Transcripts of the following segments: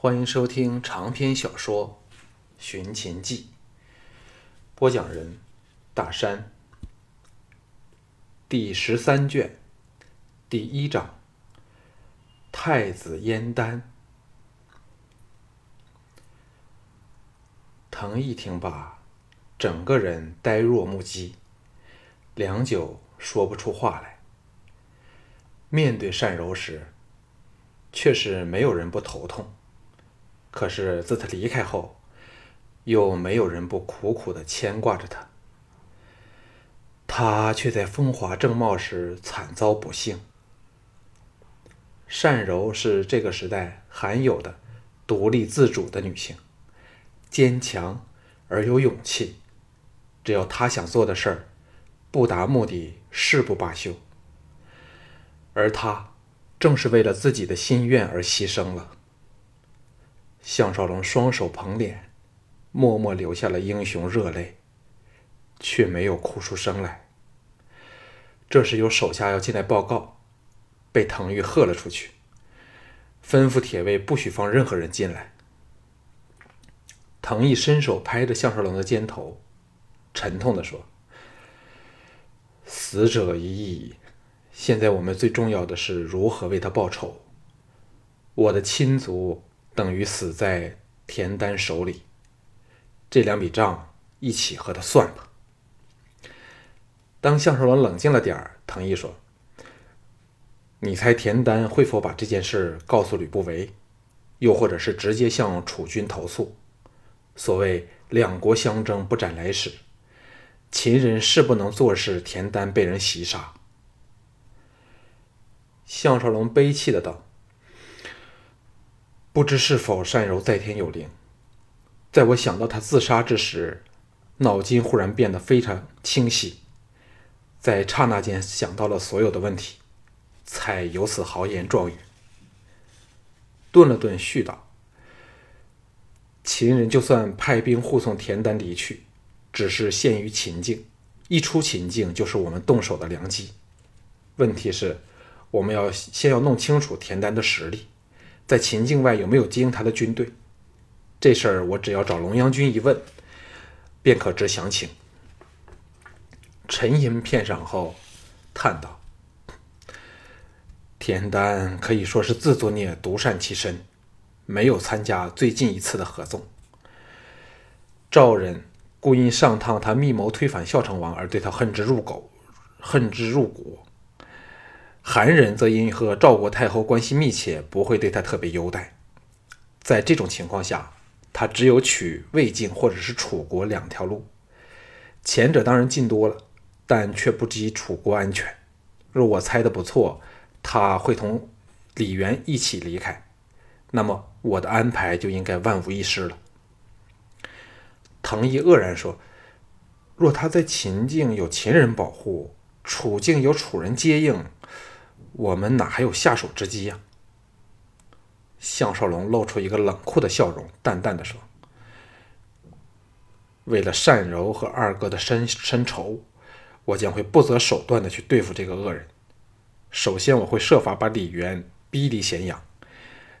欢迎收听长篇小说《寻秦记》，播讲人：大山。第十三卷，第一章：太子燕丹。藤一听罢，整个人呆若木鸡，良久说不出话来。面对善柔时，却是没有人不头痛。可是自他离开后，又没有人不苦苦的牵挂着他。他却在风华正茂时惨遭不幸。善柔是这个时代罕有的独立自主的女性，坚强而有勇气。只要她想做的事儿，不达目的誓不罢休。而她正是为了自己的心愿而牺牲了。项少龙双手捧脸，默默流下了英雄热泪，却没有哭出声来。这时有手下要进来报告，被滕玉喝了出去，吩咐铁卫不许放任何人进来。滕毅伸手拍着项少龙的肩头，沉痛地说：“死者已矣，现在我们最重要的是如何为他报仇。我的亲族。”等于死在田丹手里，这两笔账一起和他算吧。当项少龙冷静了点儿，藤毅说：“你猜田丹会否把这件事告诉吕不韦，又或者是直接向楚军投诉？所谓两国相争不斩来使，秦人是不能坐视田丹被人袭杀。”项少龙悲泣的道。不知是否善柔在天有灵，在我想到他自杀之时，脑筋忽然变得非常清晰，在刹那间想到了所有的问题，才有此豪言壮语。顿了顿，续道：“秦人就算派兵护送田丹离去，只是陷于秦境，一出秦境就是我们动手的良机。问题是，我们要先要弄清楚田丹的实力。”在秦境外有没有接应他的军队？这事儿我只要找龙阳君一问，便可知详情。沉吟片上后，叹道：“田丹可以说是自作孽，独善其身，没有参加最近一次的合纵。赵人故因上趟他密谋推反孝成王而对他恨之入骨，恨之入骨。”韩人则因和赵国太后关系密切，不会对他特别优待。在这种情况下，他只有取魏晋或者是楚国两条路。前者当然近多了，但却不及楚国安全。若我猜的不错，他会同李元一起离开，那么我的安排就应该万无一失了。藤毅愕然说：“若他在秦境有秦人保护，楚境有楚人接应。”我们哪还有下手之机呀？项少龙露出一个冷酷的笑容，淡淡的说：“为了单柔和二哥的深深仇，我将会不择手段的去对付这个恶人。首先，我会设法把李渊逼离咸阳。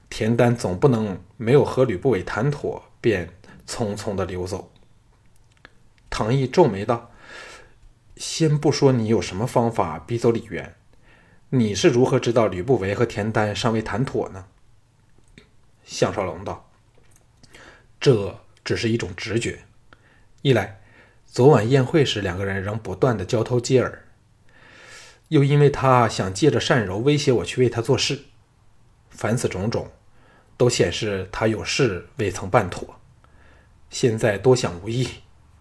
田丹总不能没有和吕不韦谈妥，便匆匆的溜走。”唐毅皱眉道：“先不说你有什么方法逼走李渊。”你是如何知道吕不韦和田丹尚未谈妥呢？项少龙道：“这只是一种直觉。一来，昨晚宴会时两个人仍不断的交头接耳；又因为他想借着善柔威胁我去为他做事。凡此种种，都显示他有事未曾办妥。现在多想无益，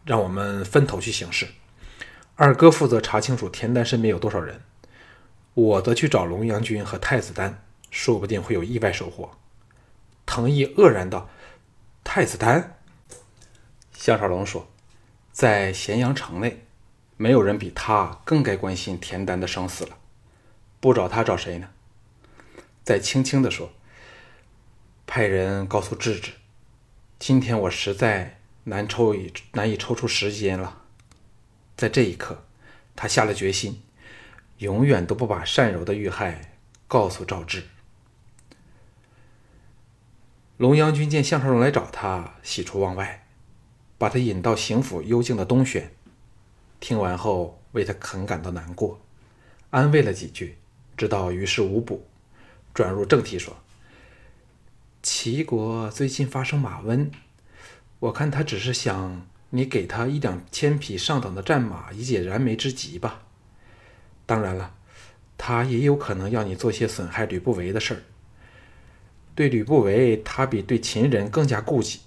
让我们分头去行事。二哥负责查清楚田丹身边有多少人。”我则去找龙阳君和太子丹，说不定会有意外收获。藤毅愕然道：“太子丹？”项少龙说：“在咸阳城内，没有人比他更该关心田丹的生死了。不找他找谁呢？”再轻轻地说：“派人告诉智智，今天我实在难抽以难以抽出时间了。”在这一刻，他下了决心。永远都不把善柔的遇害告诉赵志。龙阳君见项少龙来找他，喜出望外，把他引到邢府幽静的东轩。听完后，为他很感到难过，安慰了几句，知道于事无补，转入正题说：“齐国最近发生马瘟，我看他只是想你给他一两千匹上等的战马，以解燃眉之急吧。当然了，他也有可能要你做些损害吕不韦的事儿。”对吕不韦，他比对秦人更加顾忌。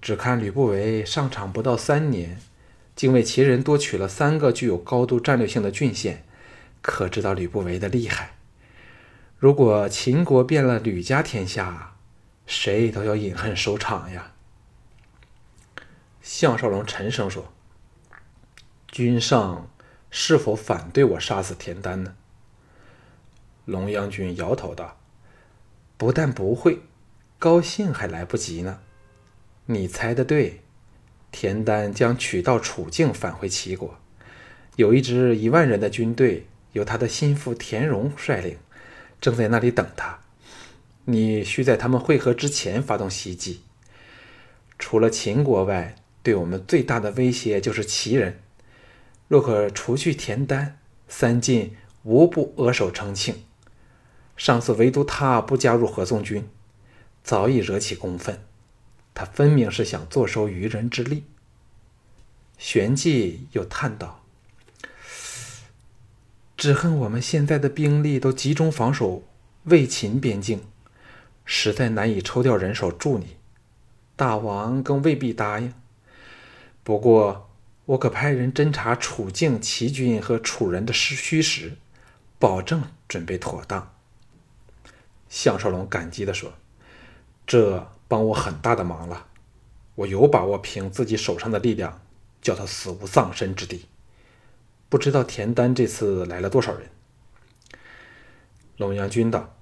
只看吕不韦上场不到三年，竟为秦人多取了三个具有高度战略性的郡县，可知道吕不韦的厉害。如果秦国变了吕家天下，谁都要饮恨收场呀。项少龙沉声说：“君上是否反对我杀死田丹呢？”龙阳君摇头道。不但不会，高兴还来不及呢。你猜的对，田丹将取道楚境返回齐国，有一支一万人的军队，由他的心腹田荣率领，正在那里等他。你需在他们会合之前发动袭击。除了秦国外，对我们最大的威胁就是齐人。若可除去田单，三晋无不扼手称庆。上次唯独他不加入合纵军，早已惹起公愤。他分明是想坐收渔人之利。玄纪又叹道：“只恨我们现在的兵力都集中防守魏秦边境，实在难以抽调人手助你。大王更未必答应。不过，我可派人侦查楚境齐军和楚人的虚实，保证准备妥当。”项少龙感激地说：“这帮我很大的忙了，我有把握凭自己手上的力量叫他死无葬身之地。不知道田丹这次来了多少人？”龙阳君道：“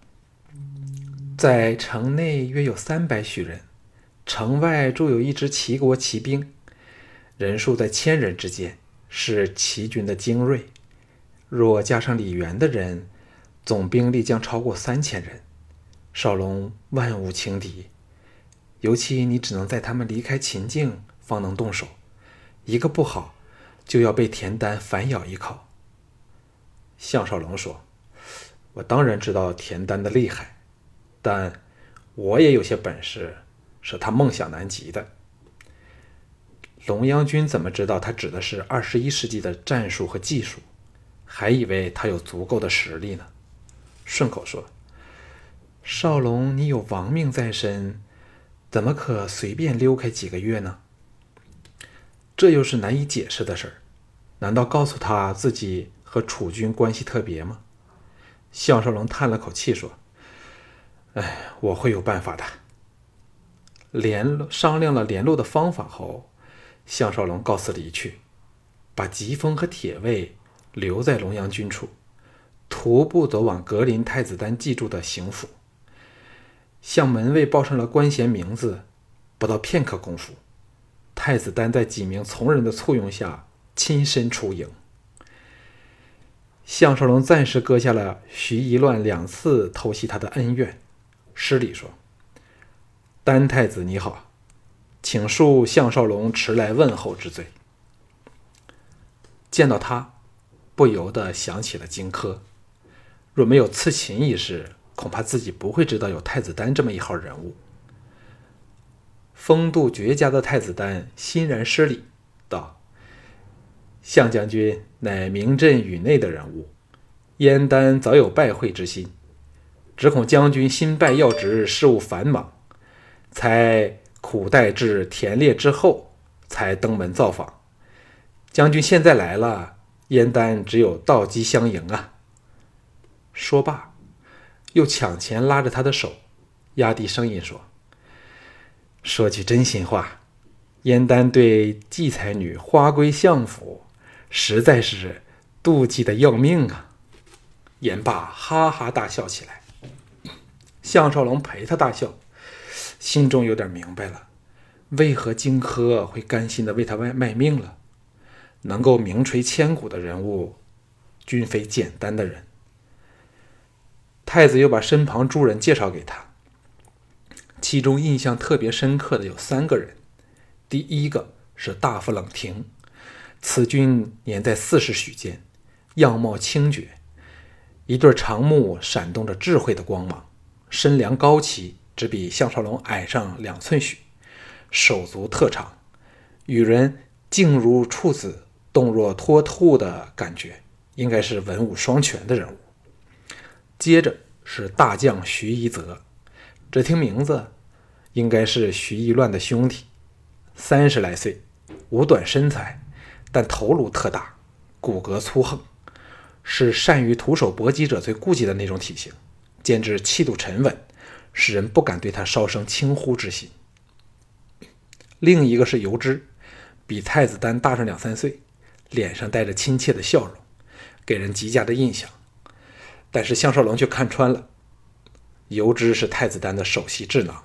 在城内约有三百许人，城外驻有一支齐国骑兵，人数在千人之间，是齐军的精锐。若加上李元的人，总兵力将超过三千人。”少龙万无轻敌，尤其你只能在他们离开秦境方能动手，一个不好，就要被田丹反咬一口。项少龙说：“我当然知道田丹的厉害，但我也有些本事，是他梦想难及的。”龙阳君怎么知道他指的是二十一世纪的战术和技术？还以为他有足够的实力呢。顺口说。少龙，你有亡命在身，怎么可随便溜开几个月呢？这又是难以解释的事儿。难道告诉他自己和楚军关系特别吗？项少龙叹了口气说：“哎，我会有办法的。”联商量了联络的方法后，项少龙告辞离去，把疾风和铁卫留在龙阳军处，徒步走往格林太子丹寄住的行府。向门卫报上了官衔名字，不到片刻功夫，太子丹在几名从人的簇拥下亲身出营。项少龙暂时搁下了徐夷乱两次偷袭他的恩怨，施礼说：“丹太子你好，请恕项少龙迟来问候之罪。”见到他，不由得想起了荆轲，若没有刺秦一事。恐怕自己不会知道有太子丹这么一号人物。风度绝佳的太子丹欣然施礼道：“项将军乃名震宇内的人物，燕丹早有拜会之心，只恐将军新拜要职，事务繁忙，才苦待至田猎之后才登门造访。将军现在来了，燕丹只有道机相迎啊。”说罢。又抢前拉着他的手，压低声音说：“说句真心话，燕丹对季才女花归相府，实在是妒忌的要命啊！”言罢，哈哈大笑起来。项少龙陪他大笑，心中有点明白了，为何荆轲会甘心的为他卖卖命了。能够名垂千古的人物，均非简单的人。太子又把身旁诸人介绍给他，其中印象特别深刻的有三个人。第一个是大夫冷亭，此君年在四十许间，样貌清绝，一对长目闪动着智慧的光芒，身量高齐，只比项少龙矮上两寸许，手足特长，与人静如处子，动若脱兔的感觉，应该是文武双全的人物。接着是大将徐一泽，只听名字，应该是徐一乱的兄弟。三十来岁，五短身材，但头颅特大，骨骼粗横，是善于徒手搏击者最顾忌的那种体型，兼之气度沉稳，使人不敢对他稍生轻忽之心。另一个是游之，比太子丹大上两三岁，脸上带着亲切的笑容，给人极佳的印象。但是项少龙却看穿了，游之是太子丹的首席智囊。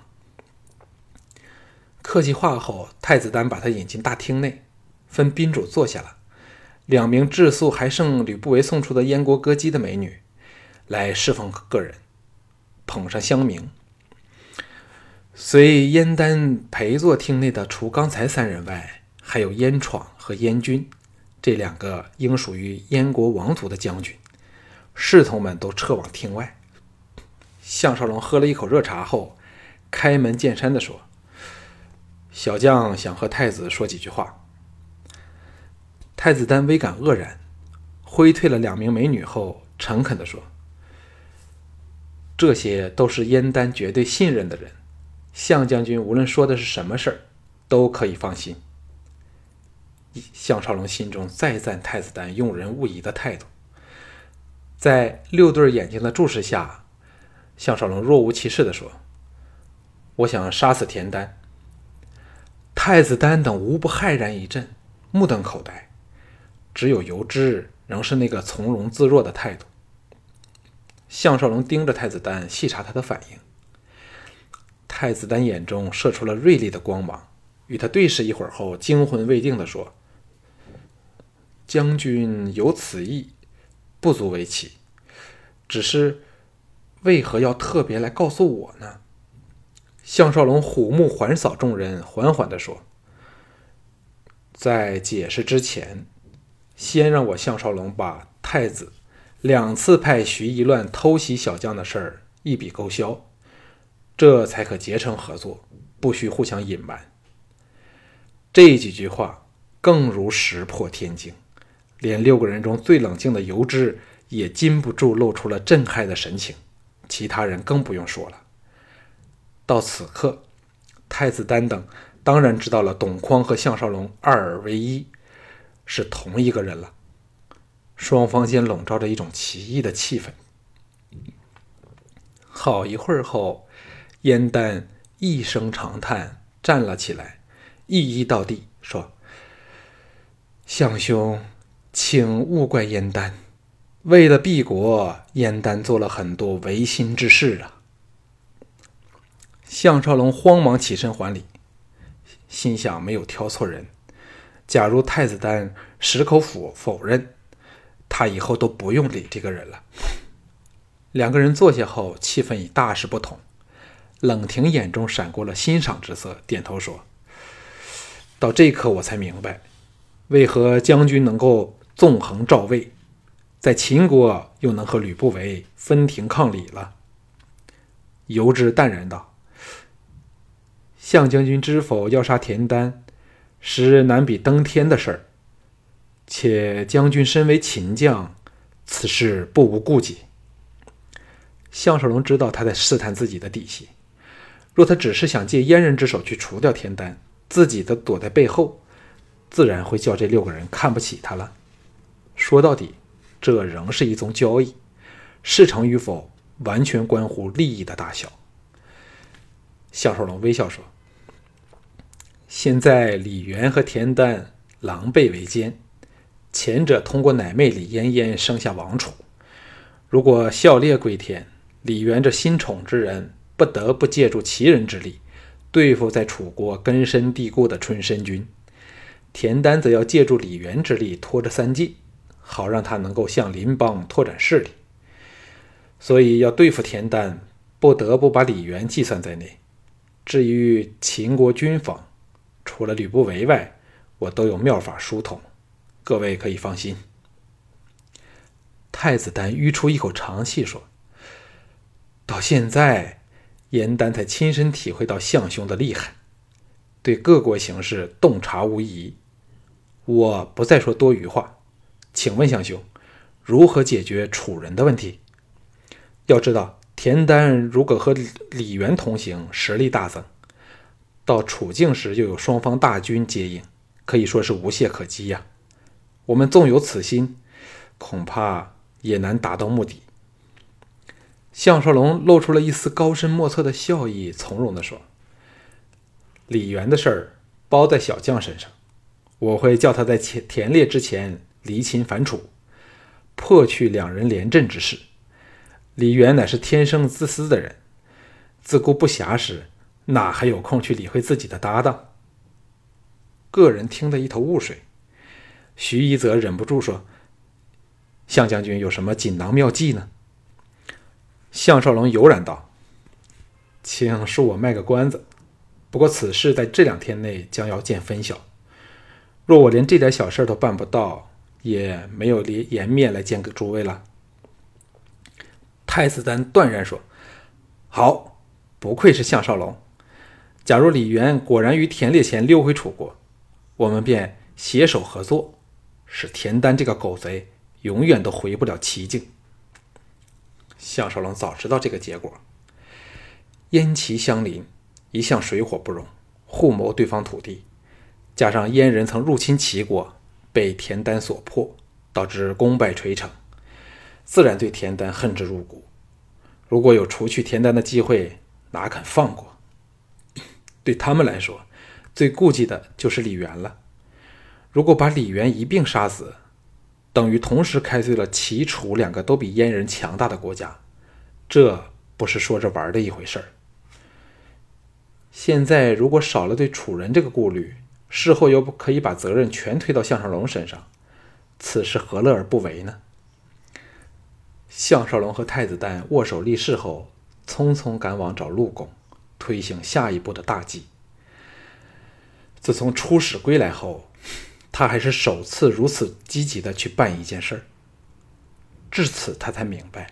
客气话后，太子丹把他引进大厅内，分宾主坐下了。两名质素还剩吕不韦送出的燕国歌姬的美女，来侍奉个人，捧上香茗。随燕丹陪坐厅内的，除刚才三人外，还有燕闯和燕军这两个应属于燕国王族的将军。侍从们都撤往厅外。项少龙喝了一口热茶后，开门见山地说。小将想和太子说几句话。太子丹微感愕然，挥退了两名美女后，诚恳地说：“这些都是燕丹绝对信任的人，项将军无论说的是什么事儿，都可以放心。”项少龙心中再赞太子丹用人勿疑的态度。在六对眼睛的注视下，项少龙若无其事地说：“我想杀死田丹。”太子丹等无不骇然一震，目瞪口呆，只有游之仍是那个从容自若的态度。项少龙盯着太子丹，细查他的反应。太子丹眼中射出了锐利的光芒，与他对视一会儿后，惊魂未定地说：“将军有此意，不足为奇。只是为何要特别来告诉我呢？”项少龙虎目环扫众人，缓缓地说：“在解释之前，先让我项少龙把太子两次派徐一乱偷袭小将的事儿一笔勾销，这才可结成合作，不需互相隐瞒。”这几句话更如石破天惊，连六个人中最冷静的尤之也禁不住露出了震撼的神情，其他人更不用说了。到此刻，太子丹等当然知道了董匡和项少龙二而为一，是同一个人了。双方间笼罩着一种奇异的气氛。好一会儿后，燕丹一声长叹，站了起来，一一到地说：“项兄，请勿怪燕丹，为了避国，燕丹做了很多违心之事啊。”项少龙慌忙起身还礼，心想没有挑错人。假如太子丹矢口否否认，他以后都不用理这个人了。两个人坐下后，气氛已大是不同。冷亭眼中闪过了欣赏之色，点头说：“到这一刻，我才明白，为何将军能够纵横赵魏，在秦国又能和吕不韦分庭抗礼了。”游之淡然道。项将军知否？要杀田丹，实难比登天的事儿。且将军身为秦将，此事不无顾忌。项少龙知道他在试探自己的底细。若他只是想借阉人之手去除掉田丹，自己的躲在背后，自然会叫这六个人看不起他了。说到底，这仍是一宗交易，事成与否，完全关乎利益的大小。项少龙微笑说。现在李渊和田丹狼狈为奸，前者通过奶妹李嫣嫣生下王储。如果孝烈归天，李渊这新宠之人不得不借助其人之力对付在楚国根深蒂固的春申君。田丹则要借助李渊之力拖着三晋，好让他能够向邻邦拓展势力。所以要对付田丹，不得不把李渊计算在内。至于秦国军方，除了吕不韦外，我都有妙法疏通，各位可以放心。”太子丹吁出一口长气，说：“到现在，严丹才亲身体会到相兄的厉害，对各国形势洞察无疑。我不再说多余话，请问相兄，如何解决楚人的问题？要知道，田丹如果和李元同行，实力大增，到楚境时又有双方大军接应，可以说是无懈可击呀。我们纵有此心，恐怕……”也难达到目的。项少龙露出了一丝高深莫测的笑意，从容地说：“李元的事儿包在小将身上，我会叫他在田田猎之前离秦反楚，破去两人连阵之势。李元乃是天生自私的人，自顾不暇时，哪还有空去理会自己的搭档？”个人听得一头雾水，徐一则忍不住说。项将军有什么锦囊妙计呢？项少龙悠然道：“请恕我卖个关子，不过此事在这两天内将要见分晓。若我连这点小事都办不到，也没有脸颜面来见诸位了。”太子丹断然说：“好，不愧是项少龙。假如李渊果然于田猎前溜回楚国，我们便携手合作，使田丹这个狗贼。”永远都回不了齐境。项少龙早知道这个结果。燕齐相邻，一向水火不容，互谋对方土地。加上燕人曾入侵齐国，被田丹所破，导致功败垂成，自然对田丹恨之入骨。如果有除去田丹的机会，哪肯放过？对他们来说，最顾忌的就是李元了。如果把李元一并杀死，等于同时开罪了齐、楚两个都比燕人强大的国家，这不是说着玩的一回事儿。现在如果少了对楚人这个顾虑，事后又不可以把责任全推到项少龙身上，此事何乐而不为呢？项少龙和太子丹握手立誓后，匆匆赶往找陆公，推行下一步的大计。自从出使归来后。他还是首次如此积极的去办一件事儿。至此，他才明白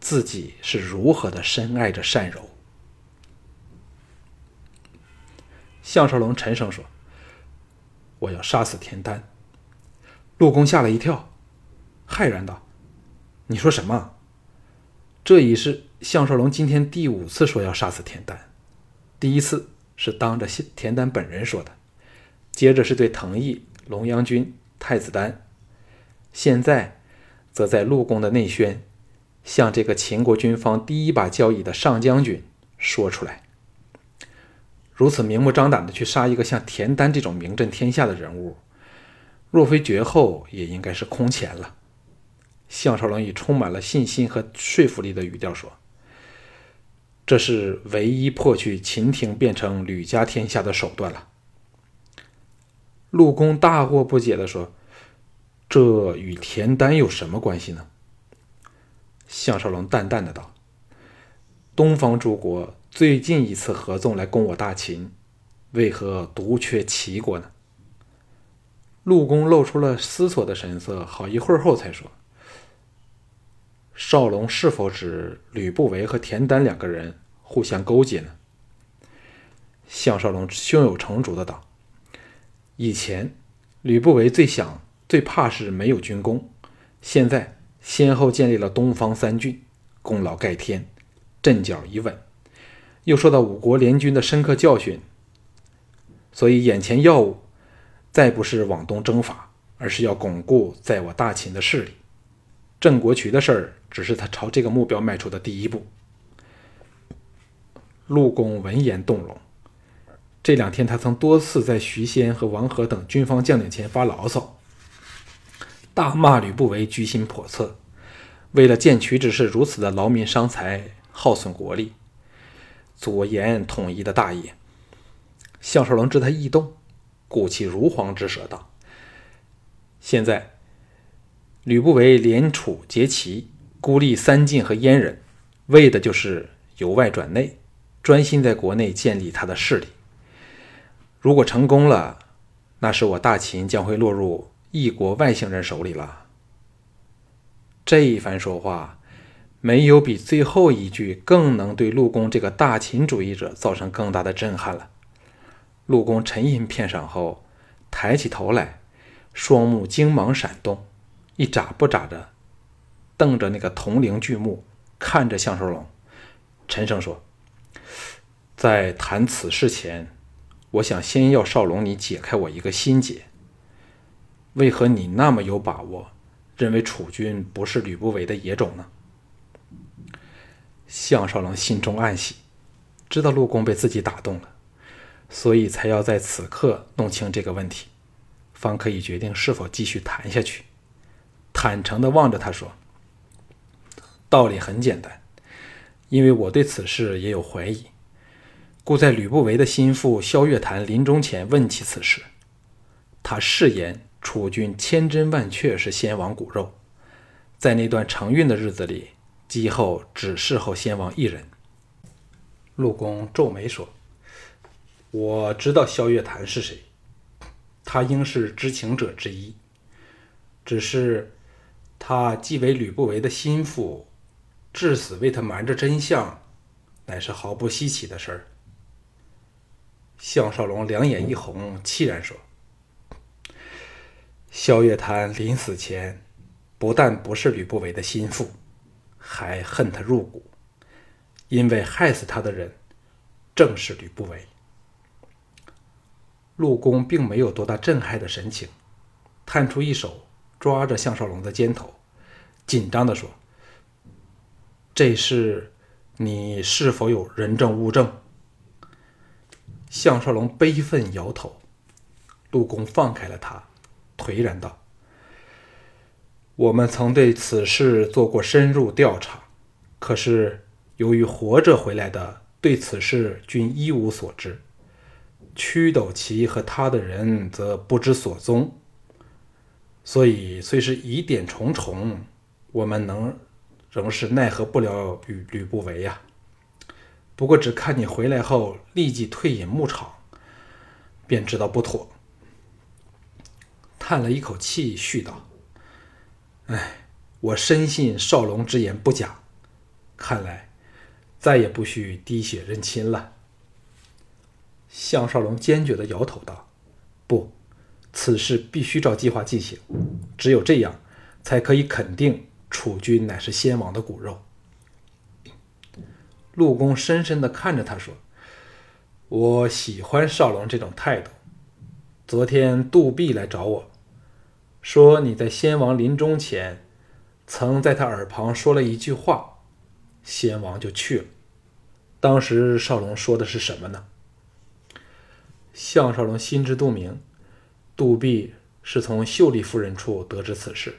自己是如何的深爱着善柔。项少龙沉声说：“我要杀死田丹。”陆公吓了一跳，骇然道：“你说什么？”这已是项少龙今天第五次说要杀死田丹。第一次是当着田丹本人说的，接着是对藤毅。龙阳君、太子丹，现在则在陆公的内宣，向这个秦国军方第一把交椅的上将军说出来。如此明目张胆的去杀一个像田丹这种名震天下的人物，若非绝后，也应该是空前了。项少龙以充满了信心和说服力的语调说：“这是唯一破去秦廷变成吕家天下的手段了。”陆公大惑不解地说：“这与田丹有什么关系呢？”项少龙淡淡的道：“东方诸国最近一次合纵来攻我大秦，为何独缺齐国呢？”陆公露出了思索的神色，好一会儿后才说：“少龙是否指吕不韦和田丹两个人互相勾结呢？”项少龙胸有成竹的道。以前，吕不韦最想、最怕是没有军功。现在，先后建立了东方三郡，功劳盖天，阵脚已稳。又受到五国联军的深刻教训，所以眼前要务再不是往东征伐，而是要巩固在我大秦的势力。郑国渠的事儿，只是他朝这个目标迈出的第一步。陆公闻言动容。这两天，他曾多次在徐仙和王和等军方将领前发牢骚，大骂吕不韦居心叵测，为了建渠之事如此的劳民伤财，耗损国力，左言统一的大业。项少龙知他异动，鼓起如簧之舌道：“现在，吕不韦联楚结齐，孤立三晋和燕人，为的就是由外转内，专心在国内建立他的势力。如果成功了，那是我大秦将会落入异国外星人手里了。这一番说话，没有比最后一句更能对陆公这个大秦主义者造成更大的震撼了。陆公沉吟片上后，抬起头来，双目精芒闪动，一眨不眨的瞪着那个铜铃巨目，看着项少龙，沉声说：“在谈此事前。”我想先要少龙，你解开我一个心结。为何你那么有把握，认为楚军不是吕不韦的野种呢？项少龙心中暗喜，知道陆公被自己打动了，所以才要在此刻弄清这个问题，方可以决定是否继续谈下去。坦诚地望着他说：“道理很简单，因为我对此事也有怀疑。”故在吕不韦的心腹萧月潭临终前问起此事，他誓言楚军千真万确是先王骨肉，在那段承运的日子里，姬后只侍候先王一人。陆公皱眉说：“我知道萧月潭是谁，他应是知情者之一。只是他既为吕不韦的心腹，至死为他瞒着真相，乃是毫不稀奇的事儿。”项少龙两眼一红，凄然说：“萧月潭临死前，不但不是吕不韦的心腹，还恨他入骨，因为害死他的人正是吕不韦。”陆公并没有多大震撼的神情，探出一手抓着项少龙的肩头，紧张地说：“这事，你是否有人证物证？”项少龙悲愤摇头，陆公放开了他，颓然道：“我们曾对此事做过深入调查，可是由于活着回来的对此事均一无所知，屈斗奇和他的人则不知所踪。所以虽是疑点重重，我们能仍是奈何不了吕吕不韦呀。”不过，只看你回来后立即退隐牧场，便知道不妥。叹了一口气，续道：“哎，我深信少龙之言不假，看来再也不需滴血认亲了。”项少龙坚决的摇头道：“不，此事必须照计划进行，只有这样，才可以肯定楚军乃是先王的骨肉。”陆公深深地看着他说：“我喜欢少龙这种态度。昨天杜弼来找我，说你在先王临终前，曾在他耳旁说了一句话，先王就去了。当时少龙说的是什么呢？”项少龙心知肚明，杜弼是从秀丽夫人处得知此事，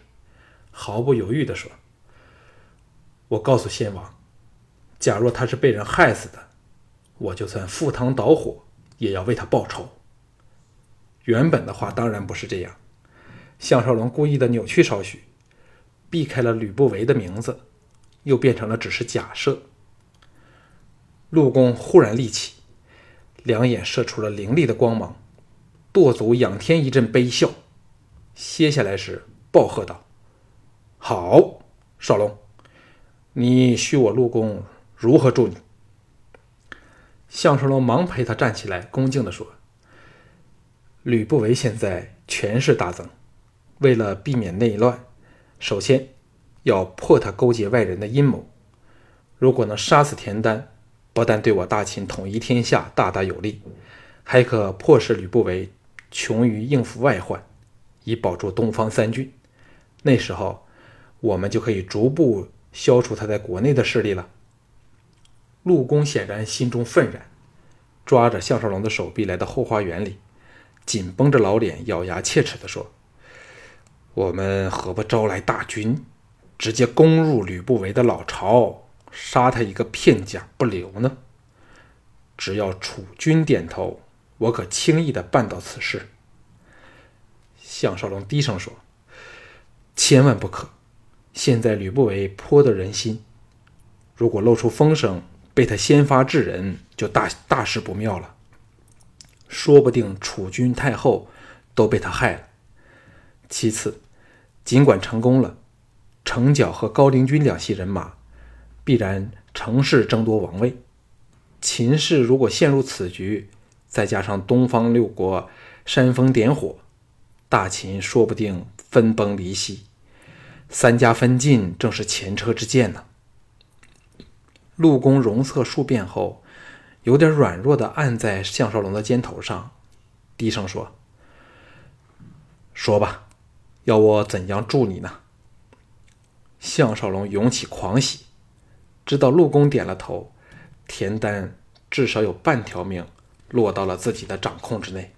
毫不犹豫地说：“我告诉先王。”假若他是被人害死的，我就算赴汤蹈火，也要为他报仇。原本的话当然不是这样，项少龙故意的扭曲少许，避开了吕不韦的名字，又变成了只是假设。陆公忽然立起，两眼射出了凌厉的光芒，跺足仰天一阵悲笑，歇下来时暴喝道：“好，少龙，你许我陆公。”如何助你？项少龙忙陪他站起来，恭敬地说：“吕不韦现在权势大增，为了避免内乱，首先要破他勾结外人的阴谋。如果能杀死田丹，不但对我大秦统一天下大大有利，还可迫使吕不韦穷于应付外患，以保住东方三郡。那时候，我们就可以逐步消除他在国内的势力了。”陆公显然心中愤然，抓着项少龙的手臂来到后花园里，紧绷着老脸，咬牙切齿地说：“我们何不招来大军，直接攻入吕不韦的老巢，杀他一个片甲不留呢？只要楚军点头，我可轻易地办到此事。”项少龙低声说：“千万不可！现在吕不韦颇得人心，如果露出风声。”被他先发制人，就大大事不妙了。说不定楚君太后都被他害了。其次，尽管成功了，程角和高陵君两系人马必然乘势争夺王位。秦氏如果陷入此局，再加上东方六国煽风点火，大秦说不定分崩离析。三家分晋正是前车之鉴呢。陆公容色数变后，有点软弱的按在项少龙的肩头上，低声说：“说吧，要我怎样助你呢？”项少龙涌起狂喜，知道陆公点了头，田丹至少有半条命落到了自己的掌控之内。